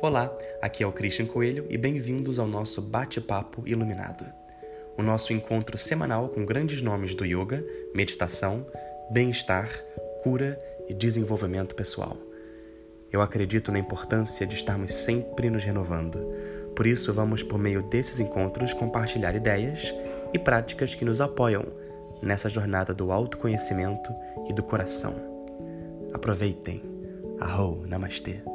Olá, aqui é o Christian Coelho e bem-vindos ao nosso Bate-Papo Iluminado. O nosso encontro semanal com grandes nomes do yoga, meditação, bem-estar, cura e desenvolvimento pessoal. Eu acredito na importância de estarmos sempre nos renovando. Por isso, vamos, por meio desses encontros, compartilhar ideias e práticas que nos apoiam nessa jornada do autoconhecimento e do coração. Aproveitem. Arro, Namastê.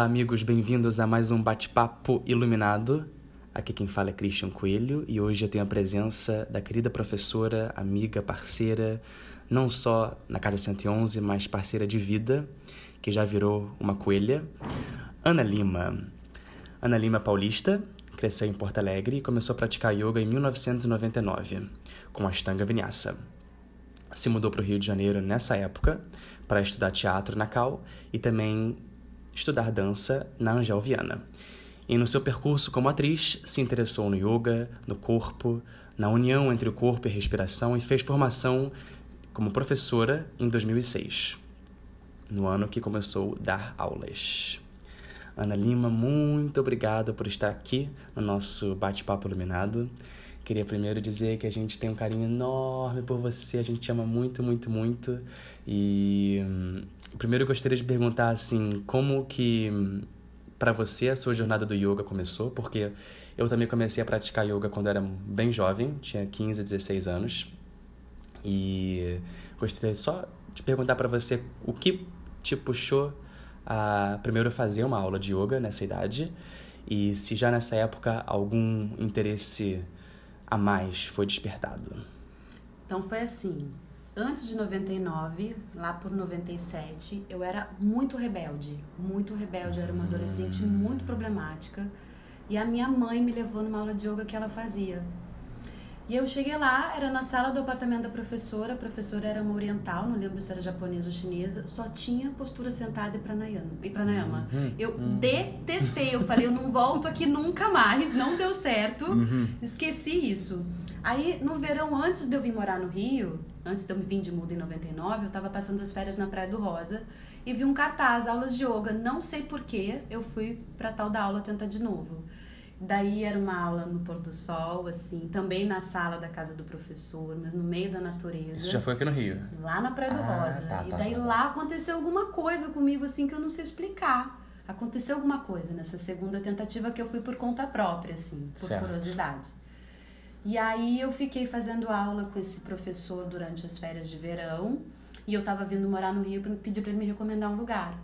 Olá, amigos, bem-vindos a mais um bate-papo iluminado. Aqui quem fala é Christian Coelho e hoje eu tenho a presença da querida professora, amiga, parceira, não só na Casa 111, mas parceira de vida, que já virou uma coelha, Ana Lima. Ana Lima é paulista, cresceu em Porto Alegre e começou a praticar yoga em 1999, com a Ashtanga Vinyasa. Se mudou para o Rio de Janeiro nessa época para estudar teatro na Cal e também estudar dança na Angel Viana. E no seu percurso como atriz, se interessou no yoga, no corpo, na união entre o corpo e respiração e fez formação como professora em 2006, no ano que começou a dar aulas. Ana Lima, muito obrigada por estar aqui no nosso bate-papo iluminado. Queria primeiro dizer que a gente tem um carinho enorme por você, a gente te ama muito, muito, muito. E hum, primeiro eu gostaria de perguntar assim, como que para você a sua jornada do yoga começou? Porque eu também comecei a praticar yoga quando era bem jovem, tinha 15, 16 anos. E gostaria só de perguntar para você o que te puxou a primeiro fazer uma aula de yoga nessa idade e se já nessa época algum interesse a mais foi despertado? Então foi assim. Antes de 99, lá por 97, eu era muito rebelde. Muito rebelde. Eu era uma adolescente muito problemática. E a minha mãe me levou numa aula de yoga que ela fazia. E eu cheguei lá, era na sala do apartamento da professora, a professora era uma oriental, não lembro se era japonesa ou chinesa, só tinha postura sentada e pranayama. E pranayama. Uhum, eu uhum. detestei, eu falei, eu não volto aqui nunca mais, não deu certo, uhum. esqueci isso. Aí, no verão, antes de eu vir morar no Rio, antes de eu vir de muda em 99, eu tava passando as férias na Praia do Rosa e vi um cartaz, aulas de yoga, não sei porquê, eu fui pra tal da aula tentar de novo. Daí era uma aula no pôr do sol, assim, também na sala da casa do professor, mas no meio da natureza. Isso já foi aqui no Rio? Lá na Praia do ah, Rosa. Tá, e tá, daí tá, lá aconteceu alguma coisa comigo, assim, que eu não sei explicar. Aconteceu alguma coisa nessa segunda tentativa que eu fui por conta própria, assim, por certo. curiosidade. E aí eu fiquei fazendo aula com esse professor durante as férias de verão. E eu tava vindo morar no Rio para pedir para ele me recomendar um lugar.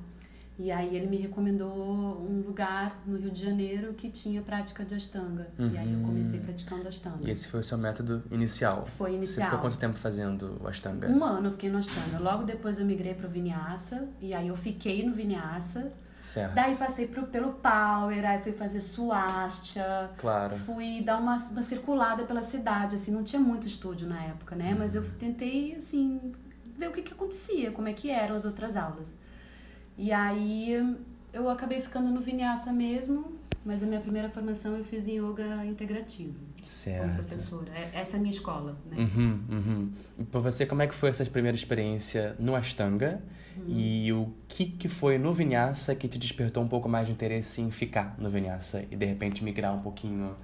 E aí ele me recomendou um lugar no Rio de Janeiro que tinha prática de Ashtanga. Uhum. E aí eu comecei praticando Ashtanga. E esse foi o seu método inicial? Foi inicial. Você ficou quanto tempo fazendo o Ashtanga? Um ano eu fiquei no Ashtanga. Logo depois eu migrei pro Vinyasa. E aí eu fiquei no Vinyasa. Certo. Daí passei pro, pelo Power, aí fui fazer Swastika. Claro. Fui dar uma, uma circulada pela cidade, assim, não tinha muito estúdio na época, né? Uhum. Mas eu tentei, assim, ver o que que acontecia, como é que eram as outras aulas. E aí eu acabei ficando no Vinyasa mesmo, mas a minha primeira formação eu fiz em yoga integrativo. Certo. Como professora. É, essa é a minha escola, né? Uhum, uhum. E para você, como é que foi essa primeira experiência no Ashtanga? Uhum. E o que, que foi no Vinyasa que te despertou um pouco mais de interesse em ficar no Vinyasa e de repente migrar um pouquinho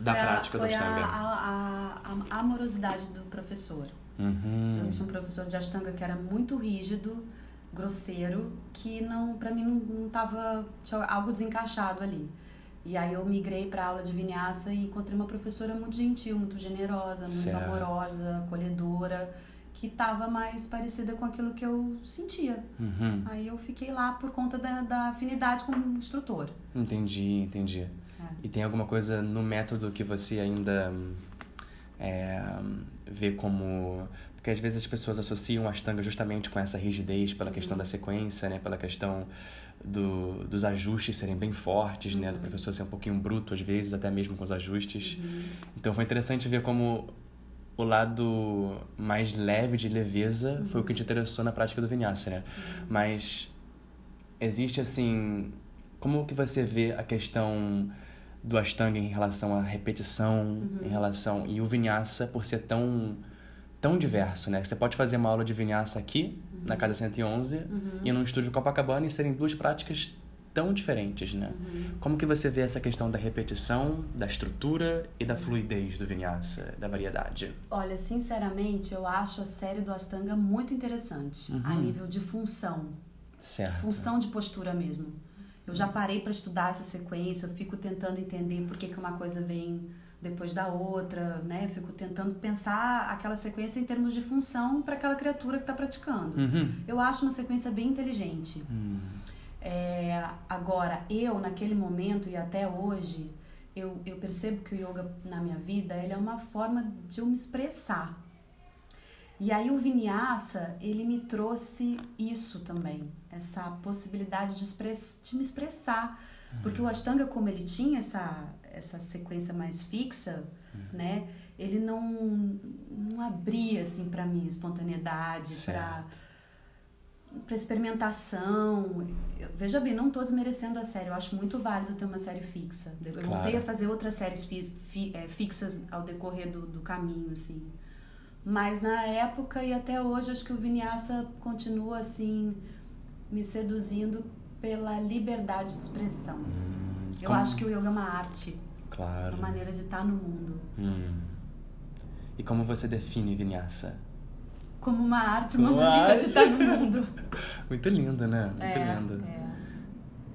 da foi prática a, do Ashtanga? A, a, a, amorosidade do professor. Uhum. Eu tinha um professor de Ashtanga que era muito rígido, grosseiro que não para mim não, não tava tinha algo desencaixado ali. E aí eu migrei para aula de vinyasa e encontrei uma professora muito gentil, muito generosa, muito certo. amorosa, acolhedora, que estava mais parecida com aquilo que eu sentia. Uhum. Aí eu fiquei lá por conta da, da afinidade com o instrutor. Entendi, entendi. É. E tem alguma coisa no método que você ainda é, vê como porque às vezes as pessoas associam a Ashtanga justamente com essa rigidez pela questão da sequência, né? Pela questão do, dos ajustes serem bem fortes, né? Do professor ser um pouquinho bruto às vezes, até mesmo com os ajustes. Uhum. Então foi interessante ver como o lado mais leve de leveza foi o que te interessou na prática do vinyasa, né? Mas existe assim, como que você vê a questão do Ashtanga em relação à repetição, em relação e o vinyasa por ser tão tão diverso, né? Você pode fazer uma aula de vinyasa aqui, uhum. na Casa 111, uhum. e no estúdio Copacabana e serem duas práticas tão diferentes, né? Uhum. Como que você vê essa questão da repetição, da estrutura e da fluidez do vinyasa, da variedade? Olha, sinceramente, eu acho a série do Astanga muito interessante, a uhum. nível de função. Certo. Função de postura mesmo. Eu já parei para estudar essa sequência, fico tentando entender por que, que uma coisa vem depois da outra, né? Fico tentando pensar aquela sequência em termos de função para aquela criatura que está praticando. Uhum. Eu acho uma sequência bem inteligente. Uhum. É, agora, eu, naquele momento e até hoje, eu, eu percebo que o yoga na minha vida ele é uma forma de eu me expressar. E aí o Vinyasa, ele me trouxe isso também, essa possibilidade de, express, de me expressar. Uhum. Porque o Ashtanga, como ele tinha essa, essa sequência mais fixa, uhum. né? Ele não, não abria, assim, para mim, espontaneidade, para para experimentação. Eu, veja bem, não estou desmerecendo a série. Eu acho muito válido ter uma série fixa. Eu claro. voltei a fazer outras séries fi, fi, é, fixas ao decorrer do, do caminho, assim. Mas na época e até hoje, acho que o Vinyasa continua, assim, me seduzindo pela liberdade de expressão. Hum, eu como... acho que o yoga é uma arte. Claro. Uma maneira de estar no mundo. Hum. E como você define Vinyasa? como uma arte, uma como maneira arte. de estar no mundo. Muito lindo, né? Muito é, lindo. É.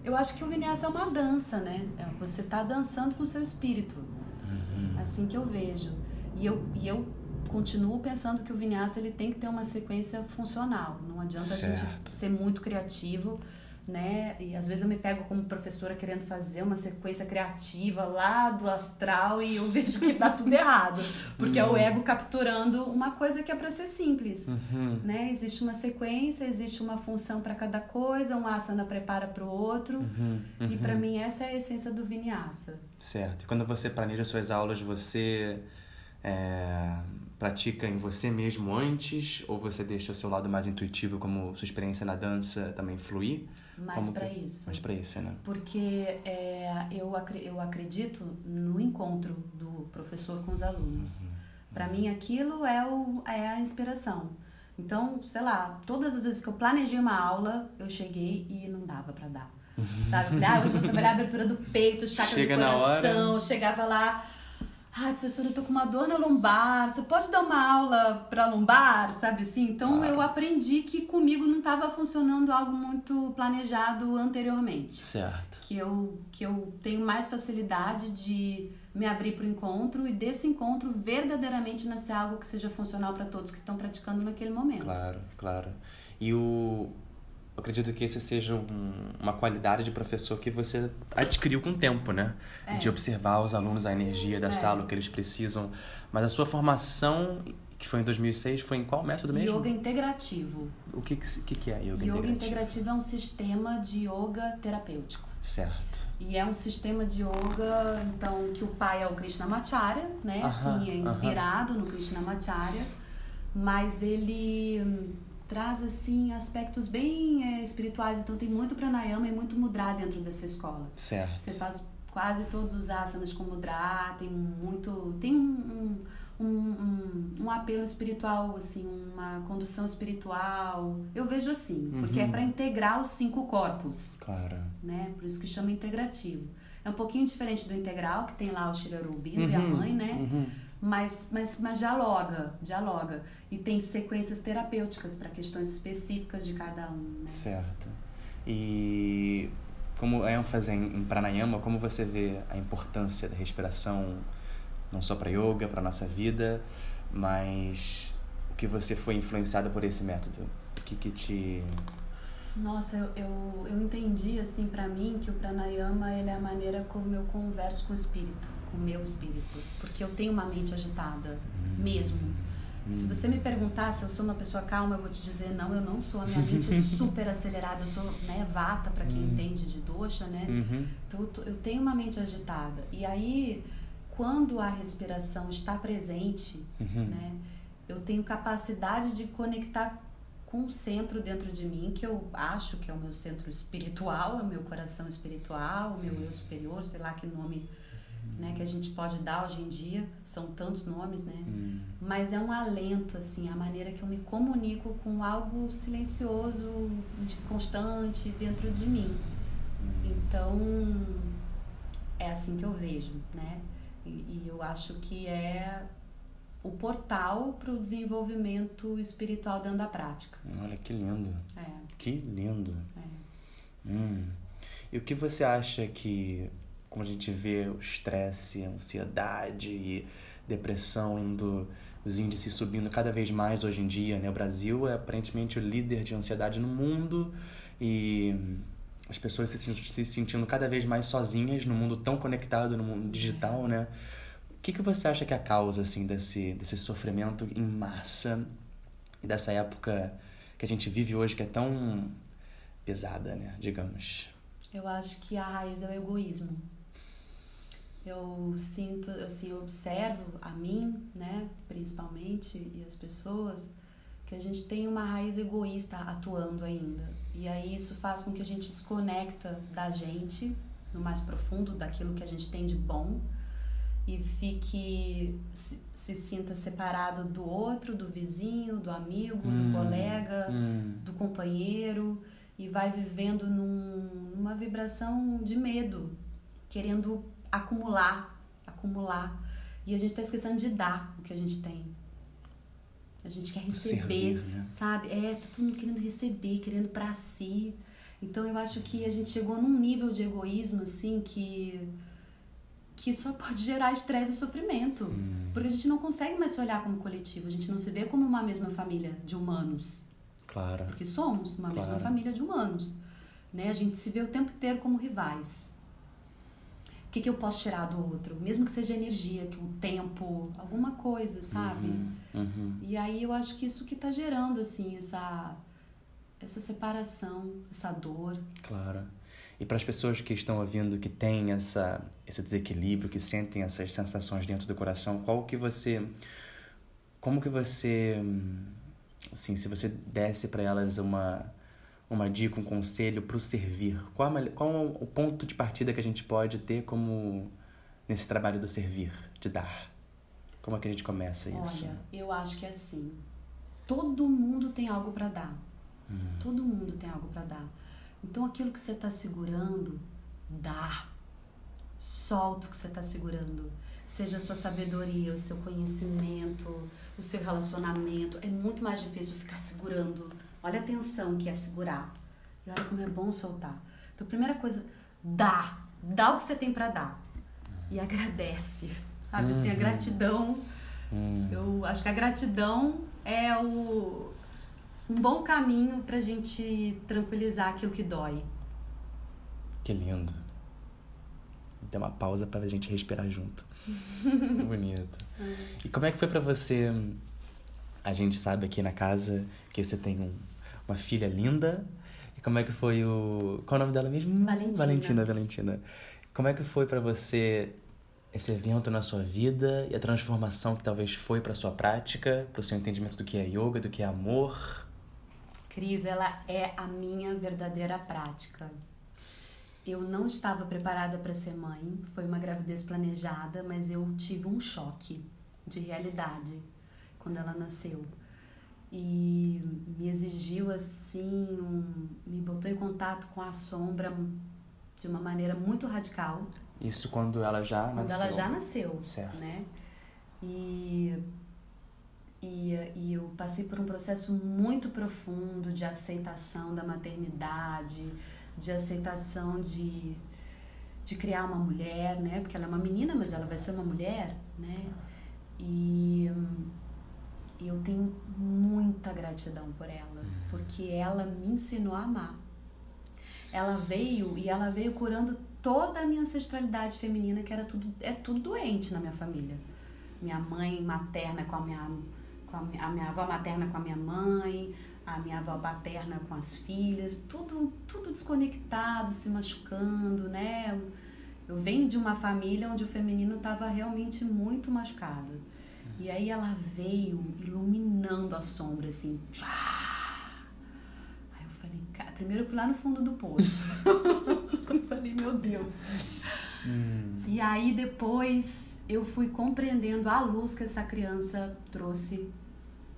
Eu acho que o vinyasa é uma dança, né? É, você está dançando com o seu espírito. Uhum. Assim que eu vejo. E eu, e eu continuo pensando que o vinyasa ele tem que ter uma sequência funcional. Não adianta certo. a gente ser muito criativo né? E às vezes eu me pego como professora querendo fazer uma sequência criativa lá do astral e eu vejo que dá tudo errado, porque uhum. é o uhum. ego capturando uma coisa que é para ser simples, uhum. né? Existe uma sequência, existe uma função para cada coisa, um asana prepara para o outro, uhum. e para uhum. mim essa é a essência do vinyasa. Certo. E quando você planeja suas aulas, você é, pratica em você mesmo antes ou você deixa o seu lado mais intuitivo como sua experiência na dança também fluir? Mais para que... isso. Mais para isso, né? Porque é, eu, eu acredito no encontro do professor com os alunos. Uhum. Para mim, aquilo é, o, é a inspiração. Então, sei lá, todas as vezes que eu planejei uma aula, eu cheguei e não dava para dar. Uhum. Sabe? Falei, ah, hoje vou trabalhar a abertura do peito, chakra Chega do coração. Chegava lá, Ai, professora, eu tô com uma dor na lombar. Você pode dar uma aula para lombar, sabe assim? Então claro. eu aprendi que comigo não estava funcionando algo muito planejado anteriormente. Certo. Que eu que eu tenho mais facilidade de me abrir para o encontro e desse encontro verdadeiramente nascer algo que seja funcional para todos que estão praticando naquele momento. Claro, claro. E o eu acredito que esse seja um, uma qualidade de professor que você adquiriu com o tempo, né? É. De observar os alunos, a energia da é. sala, o que eles precisam. Mas a sua formação, que foi em 2006, foi em qual método mesmo? Yoga integrativo. O que, que, que é yoga, yoga integrativo? Yoga integrativo é um sistema de yoga terapêutico. Certo. E é um sistema de yoga, então, que o pai é o Krishnamacharya, né? -huh, assim, é inspirado -huh. no Krishnamacharya. Mas ele traz assim aspectos bem é, espirituais. Então tem muito pranayama e muito mudra dentro dessa escola. Certo. Você faz quase todos os asanas com mudra, tem muito, tem um, um, um, um apelo espiritual, assim, uma condução espiritual. Eu vejo assim, uhum. porque é para integrar os cinco corpos. Claro. Né? Por isso que chama integrativo. É um pouquinho diferente do integral, que tem lá o Shirarubindo uhum. e a uhum. mãe, né? Uhum mas, mas, mas dialoga, dialoga. E tem sequências terapêuticas para questões específicas de cada um. Né? Certo. E como ênfase em, em pranayama, como você vê a importância da respiração, não só para yoga, para nossa vida, mas o que você foi influenciada por esse método? O que, que te nossa, eu, eu, eu entendi, assim, para mim, que o pranayama ele é a maneira como eu converso com o espírito, o meu espírito. Porque eu tenho uma mente agitada, mesmo. Se você me perguntar se eu sou uma pessoa calma, eu vou te dizer não, eu não sou. A minha mente é super acelerada. Eu sou né, vata, para quem uhum. entende de dosha, né? Uhum. Então, eu tenho uma mente agitada. E aí, quando a respiração está presente, uhum. né? Eu tenho capacidade de conectar com um centro dentro de mim que eu acho que é o meu centro espiritual, é o meu coração espiritual, o meu eu superior, sei lá que nome né, que a gente pode dar hoje em dia, são tantos nomes, né? Hum. Mas é um alento, assim, a maneira que eu me comunico com algo silencioso, constante dentro de mim. Então, é assim que eu vejo, né? E, e eu acho que é o portal para o desenvolvimento espiritual dentro da prática. Olha que lindo. É, Que lindo. é. Hum. E o que você acha que, como a gente vê o estresse, ansiedade e depressão indo, os índices subindo cada vez mais hoje em dia, né? O Brasil é aparentemente o líder de ansiedade no mundo e as pessoas se sentindo cada vez mais sozinhas no mundo tão conectado, no mundo digital, né? O que, que você acha que é a causa, assim, desse, desse sofrimento em massa e dessa época que a gente vive hoje que é tão pesada, né? Digamos. Eu acho que a raiz é o egoísmo. Eu sinto, assim, eu observo a mim, né, principalmente, e as pessoas, que a gente tem uma raiz egoísta atuando ainda. E aí isso faz com que a gente desconecta da gente, no mais profundo, daquilo que a gente tem de bom, e fique, se, se sinta separado do outro, do vizinho, do amigo, Hum. do colega, Hum, do companheiro e vai vivendo num, numa vibração de medo, querendo acumular, acumular. E a gente está esquecendo de dar o que a gente tem. A gente quer receber, servir, né? sabe? É, tá todo mundo querendo receber, querendo pra si. Então eu acho que a gente chegou num nível de egoísmo assim que que só pode gerar estresse e sofrimento. Hum. Porque a gente não consegue mais se olhar como coletivo, a gente não se vê como uma mesma família de humanos Claro. porque somos uma mesma Claro. família de humanos, né? A gente se vê o tempo inteiro como rivais. O que, que eu posso tirar do outro? Mesmo que seja energia, que o tempo, alguma coisa, sabe? Uhum, uhum. E aí eu acho que isso que tá gerando, assim, essa, essa separação, essa dor. Claro. E para as pessoas que estão ouvindo que têm essa esse desequilíbrio, que sentem essas sensações dentro do coração, qual que você como que você assim, se você desse para elas uma uma dica, um conselho para o servir, qual, a qual o ponto de partida que a gente pode ter como nesse trabalho do servir, de dar? Como é que a gente começa isso? Olha, eu acho que é assim. Todo mundo tem algo para dar. Hum. Todo mundo tem algo para dar. Então aquilo que você está segurando, dá. Solta o que você está segurando. Seja a sua sabedoria, o seu conhecimento, o seu relacionamento. É muito mais difícil ficar segurando. Olha a tensão que é segurar. E olha como é bom soltar. Então, primeira coisa, dá. Dá o que você tem para dar. E agradece. Sabe assim, a Uhum. gratidão. Hum. Eu acho que a gratidão é o, um bom caminho pra gente tranquilizar aquilo que dói. Que lindo. Deu uma pausa pra gente respirar junto. Bonito. E como é que foi pra você? A gente sabe aqui na casa que você tem um- uma filha linda. E como é que foi o. Qual é o nome dela mesmo? Valentina. Valentina, Valentina. Como é que foi pra você esse evento na sua vida e a transformação que talvez foi pra sua prática, pro seu entendimento do que é yoga, do que é amor? Cris, ela é a minha verdadeira prática. Eu não estava preparada para ser mãe, foi uma gravidez planejada, mas eu tive um choque de realidade quando ela nasceu. E me exigiu assim, um, me botou em contato com a sombra de uma maneira muito radical. Isso quando ela já Quando nasceu. ela já nasceu, Certo. né? E, e, e eu passei por um processo muito profundo de aceitação da maternidade, de aceitação de, de criar uma mulher, né? Porque ela é uma menina, mas ela vai ser uma mulher, né? E, e eu tenho muita gratidão por ela, porque ela me ensinou a amar. Ela veio e ela veio curando toda a minha ancestralidade feminina, que era tudo é tudo doente na minha família. Minha mãe materna com a minha com a minha, a minha avó materna com a minha mãe, a minha avó paterna com as filhas, tudo tudo desconectado, se machucando, né? Eu venho de uma família onde o feminino estava realmente muito machucado. E aí ela veio iluminando a sombra, assim. Aí eu falei, cara, primeiro eu fui lá no fundo do poço. eu falei, meu Deus. Hum. E aí depois eu fui compreendendo a luz que essa criança trouxe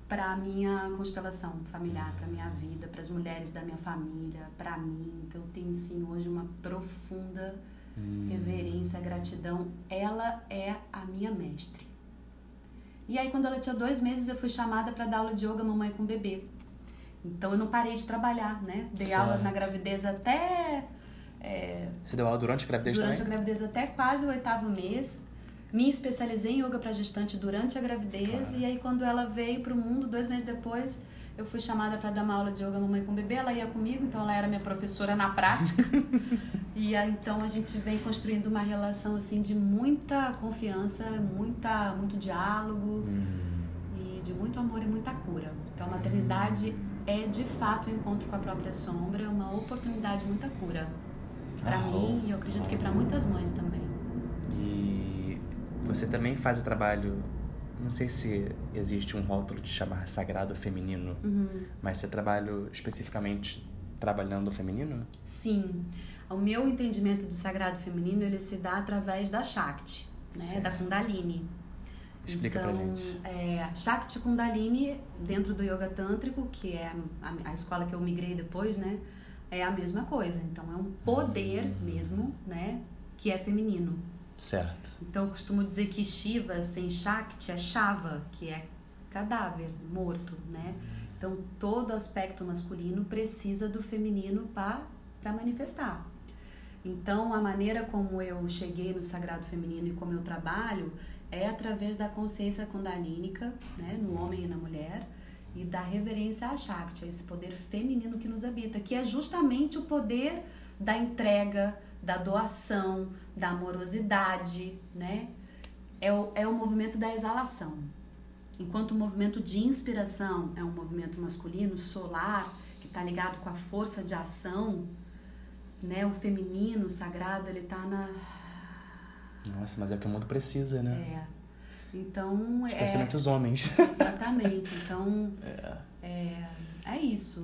para a minha constelação familiar, para minha vida, para as mulheres da minha família, para mim. Então eu tenho sim hoje uma profunda hum. reverência, gratidão. Ela é a minha mestre. E aí quando ela tinha dois meses eu fui chamada para dar aula de yoga mamãe com bebê. Então eu não parei de trabalhar, né? Dei certo. aula na gravidez até é, Você deu aula durante a gravidez durante também? Durante a gravidez até quase o oitavo mês. Me especializei em yoga para gestante durante a gravidez claro. e aí quando ela veio para o mundo, dois meses depois, eu fui chamada para dar uma aula de yoga mamãe com bebê. Ela ia comigo, então ela era minha professora na prática. e aí, então a gente vem construindo uma relação assim de muita confiança, muita, muito diálogo hum. e de muito amor e muita cura. Então a maternidade é de fato o um encontro com a própria sombra, uma oportunidade de muita cura para mim e eu acredito que para muitas mães também. E você também faz o trabalho, não sei se existe um rótulo de chamar sagrado feminino, uhum. mas você trabalha especificamente trabalhando o feminino? Sim. O meu entendimento do sagrado feminino ele se dá através da Shakti, né, da Kundalini. Explica então, pra gente. É, Shakti Kundalini, dentro do Yoga Tântrico, que é a, a escola que eu migrei depois, né? é a mesma coisa. Então é um poder uhum. mesmo, né, que é feminino. Certo. Então eu costumo dizer que Shiva sem Shakti é Shava, que é cadáver, morto, né? Então todo aspecto masculino precisa do feminino para manifestar. Então a maneira como eu cheguei no sagrado feminino e como eu trabalho é através da consciência kundalínica, né, no homem e na mulher, e da reverência a Shakti, esse poder feminino que nos habita, que é justamente o poder da entrega, da doação, da amorosidade, né? É o, é o movimento da exalação. Enquanto o movimento de inspiração é um movimento masculino, solar, que está ligado com a força de ação, né? O feminino, o sagrado, ele está na... Nossa, mas é o que o mundo precisa, né? É. Então, Especialmente é, os homens. Exatamente. Então, é, é, é isso.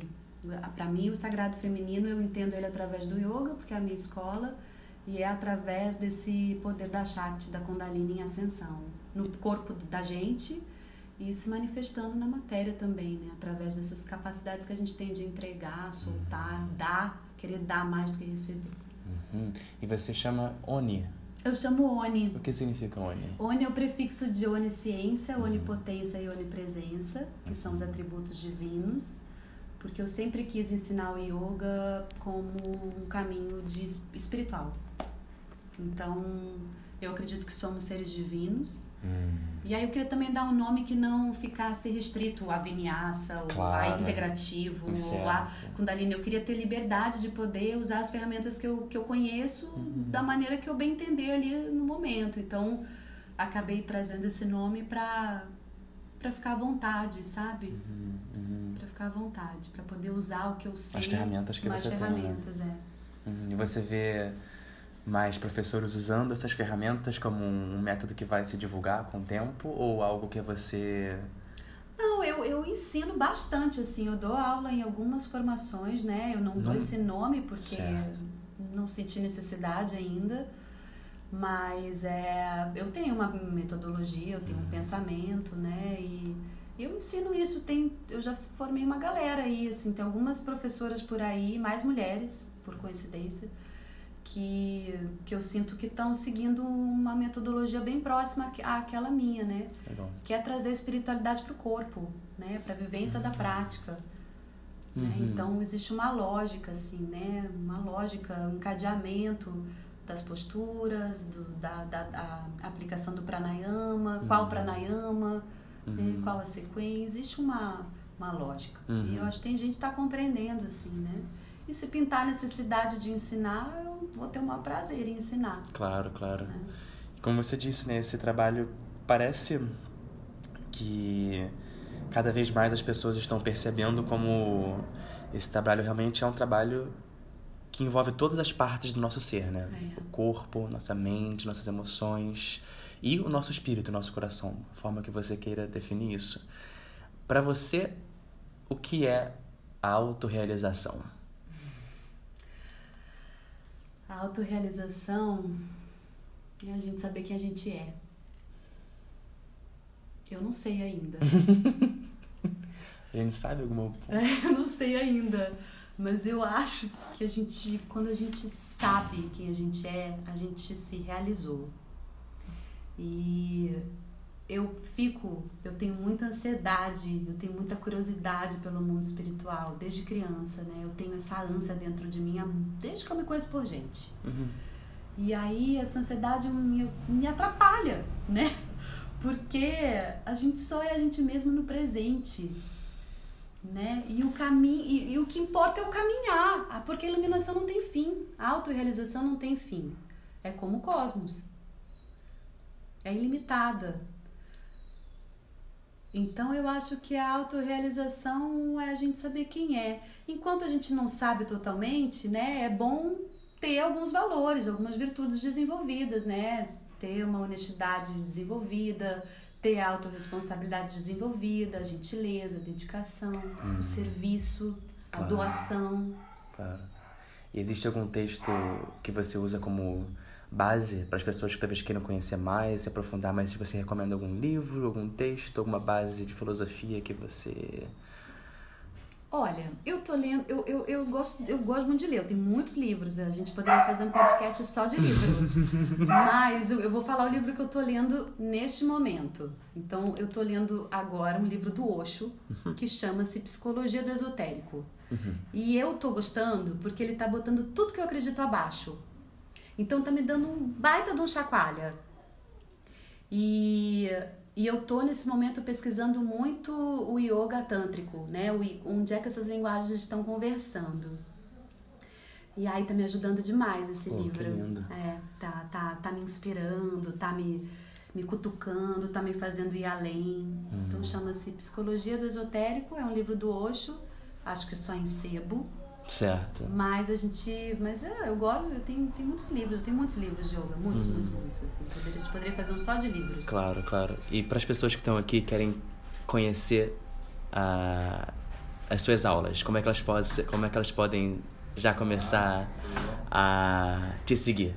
Para mim, o sagrado feminino, eu entendo ele através do yoga, porque é a minha escola, e é através desse poder da Shakti, da Kundalini em ascensão, no corpo da gente e se manifestando na matéria também, né? Através dessas capacidades que a gente tem de entregar, soltar, dar, querer dar mais do que receber. Uhum. E você chama Oni, eu chamo Oni. O que significa Oni? Oni é o prefixo de onisciência, uhum. onipotência e onipresença, que são os atributos divinos, porque eu sempre quis ensinar o yoga como um caminho de espiritual. Então, eu acredito que somos seres divinos. Hum. E aí eu queria também dar um nome que não ficasse restrito a vinyasa, claro. ou a integrativo, ou a kundalini. Eu queria ter liberdade de poder usar as ferramentas que eu, que eu conheço uhum. da maneira que eu bem entender ali no momento. Então, acabei trazendo esse nome para ficar à vontade, sabe? Uhum, ficar à vontade, para poder usar o que eu sei. As ferramentas que você ferramentas, tem. Né? É. Uhum. E você vê mais professores usando essas ferramentas como um método que vai se divulgar com o tempo ou algo que você não, eu, eu ensino bastante, assim, eu dou aula em algumas formações, né? Eu não, não... dou esse nome porque certo. não senti necessidade ainda, mas é, eu tenho uma metodologia, eu tenho um uhum. pensamento, né? E eu ensino isso, tem, eu já formei uma galera aí, assim, tem algumas professoras por aí, mais mulheres, por coincidência, que, que eu sinto que estão seguindo uma metodologia bem próxima àquela minha, né? Legal. Que é trazer a espiritualidade para o corpo, né? Para a vivência uhum. da prática. Né? Uhum. Né? Então existe uma lógica, assim, né? Uma lógica, um encadeamento das posturas, do, da, da, da aplicação do pranayama, uhum. qual pranayama, né? Uhum. qual a sequência. Existe uma, uma lógica. E eu uhum. acho que tem gente que está compreendendo, assim, né? E se pintar a necessidade de ensinar, eu vou ter o maior prazer em ensinar. Claro, claro. É. Como você disse, né, esse trabalho parece que cada vez mais as pessoas estão percebendo como esse trabalho realmente é um trabalho que envolve todas as partes do nosso ser, né? É. O corpo, nossa mente, nossas emoções e o nosso espírito, o nosso coração, a forma que você queira definir isso. Para você, o que é a autorrealização? A autorrealização E a gente saber quem a gente é. Eu não sei ainda. a gente sabe alguma. É, eu não sei ainda. Mas eu acho que a gente, quando a gente sabe quem a gente é, a gente se realizou. E eu fico, eu tenho muita ansiedade, eu tenho muita curiosidade pelo mundo espiritual desde criança, né? Eu tenho essa ânsia dentro de mim desde que eu me conheço por gente. Uhum. E aí essa ansiedade me, me atrapalha, né? Porque a gente só é a gente mesmo no presente né? E o caminho e, e, o que importa é o caminhar, ah, porque a iluminação não tem fim, a autorrealização não tem fim. É como o cosmos. É ilimitada. Então eu acho que a autorrealização é a gente saber quem é. Enquanto a gente não sabe totalmente, né, é bom ter alguns valores, algumas virtudes desenvolvidas, né? Ter uma honestidade desenvolvida, ter a autorresponsabilidade desenvolvida, a gentileza, a dedicação, hum. o serviço, claro. a doação. Claro. E existe algum texto que você usa como base para as pessoas que talvez queiram conhecer mais, se aprofundar mais? Se você recomenda algum livro, algum texto, alguma base de filosofia que você Olha, eu tô lendo, eu, eu, eu, gosto, eu gosto muito de ler, eu tenho muitos livros, a gente poderia fazer um podcast só de livro. Mas eu, eu vou falar o livro que eu tô lendo neste momento. Então, eu tô lendo agora um livro do Osho, uhum. que chama-se Psicologia do Esotérico. Uhum. E eu tô gostando porque ele tá botando tudo que eu acredito abaixo. Então tá me dando um baita de um chacoalha. E e eu tô nesse momento pesquisando muito o yoga tântrico, né? O, onde é que essas linguagens estão conversando. E aí tá me ajudando demais esse oh, livro. Que lindo. É, tá, tá, tá me inspirando, tá me, me cutucando, tá me fazendo ir além. Uhum. Então chama-se Psicologia do Esotérico, é um livro do Osho, acho que só em sebo. Certo. Mas a gente. Mas é, eu gosto, eu tenho, tenho muitos livros, eu tenho muitos livros de yoga, muitos, hum. muitos, muitos. Assim, poderia, a gente poderia fazer um só de livros. Claro, claro. E para as pessoas que estão aqui querem conhecer a, as suas aulas, como é que elas podem, como é que elas podem já começar a te seguir?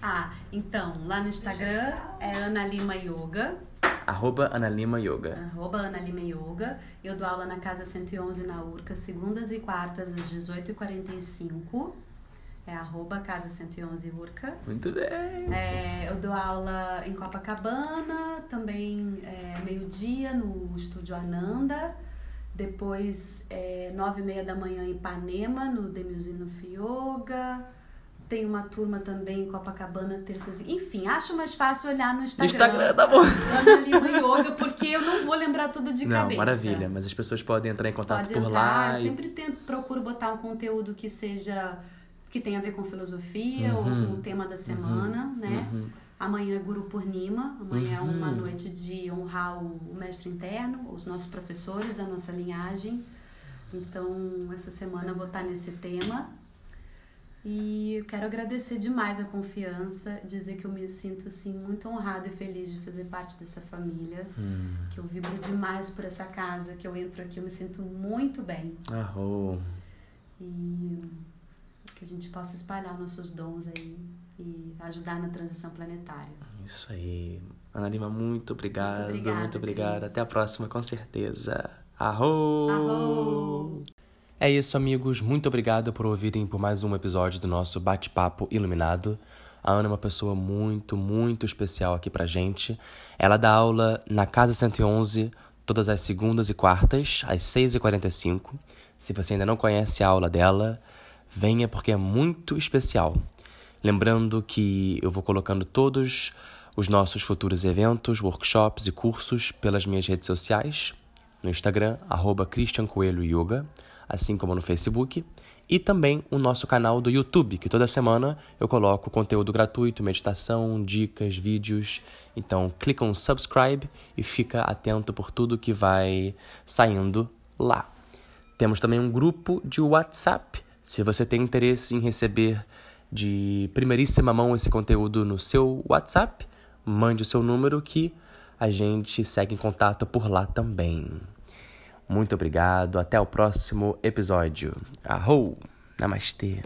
Ah, então, lá no Instagram é Ana Lima Yoga. Arroba Ana Lima Yoga. Arroba Ana Lima Yoga. Eu dou aula na Casa 111 na Urca, segundas e quartas às 18h45. É arroba Casa 111 Urca. Muito bem. É, eu dou aula em Copacabana, também é, meio-dia no Estúdio Ananda. Depois, é, nove e meia da manhã em Ipanema, no Demilzino Fioga. Tem uma turma também em Copacabana, terças. Enfim, acho mais fácil olhar no Instagram. Instagram, tá bom. Ana Lima Yoga, porque eu não vou lembrar tudo de não, cabeça. Maravilha, mas as pessoas podem entrar em contato Pode por entrar. lá. Eu e... sempre tento, procuro botar um conteúdo que seja. que tenha a ver com filosofia uhum. ou com o tema da semana, uhum. né? Uhum. Amanhã é Guru Purnima, amanhã é uma uhum. noite de honrar o mestre interno, os nossos professores, a nossa linhagem. Então, essa semana eu vou estar nesse tema. E eu quero agradecer demais a confiança, dizer que eu me sinto assim muito honrada e feliz de fazer parte dessa família, hum. que eu vibro demais por essa casa, que eu entro aqui eu me sinto muito bem. Arro. E que a gente possa espalhar nossos dons aí e ajudar na transição planetária. Isso aí. Ana Lima, muito obrigado, muito obrigada. Muito obrigada. Até a próxima, com certeza. Arro! Arro! É isso, amigos. Muito obrigado por ouvirem por mais um episódio do nosso Bate-Papo Iluminado. A Ana é uma pessoa muito, muito especial aqui pra gente. Ela dá aula na Casa 111 todas as segundas e quartas, às 6h45. Se você ainda não conhece a aula dela, venha porque é muito especial. Lembrando que eu vou colocando todos os nossos futuros eventos, workshops e cursos pelas minhas redes sociais. No Instagram, arroba Christian Coelho Yoga assim como no Facebook, e também o nosso canal do YouTube, que toda semana eu coloco conteúdo gratuito, meditação, dicas, vídeos. Então, clica no subscribe e fica atento por tudo que vai saindo lá. Temos também um grupo de WhatsApp. Se você tem interesse em receber de primeiríssima mão esse conteúdo no seu WhatsApp, mande o seu número que a gente segue em contato por lá também. Muito obrigado, até o próximo episódio. Arrou! Namastê!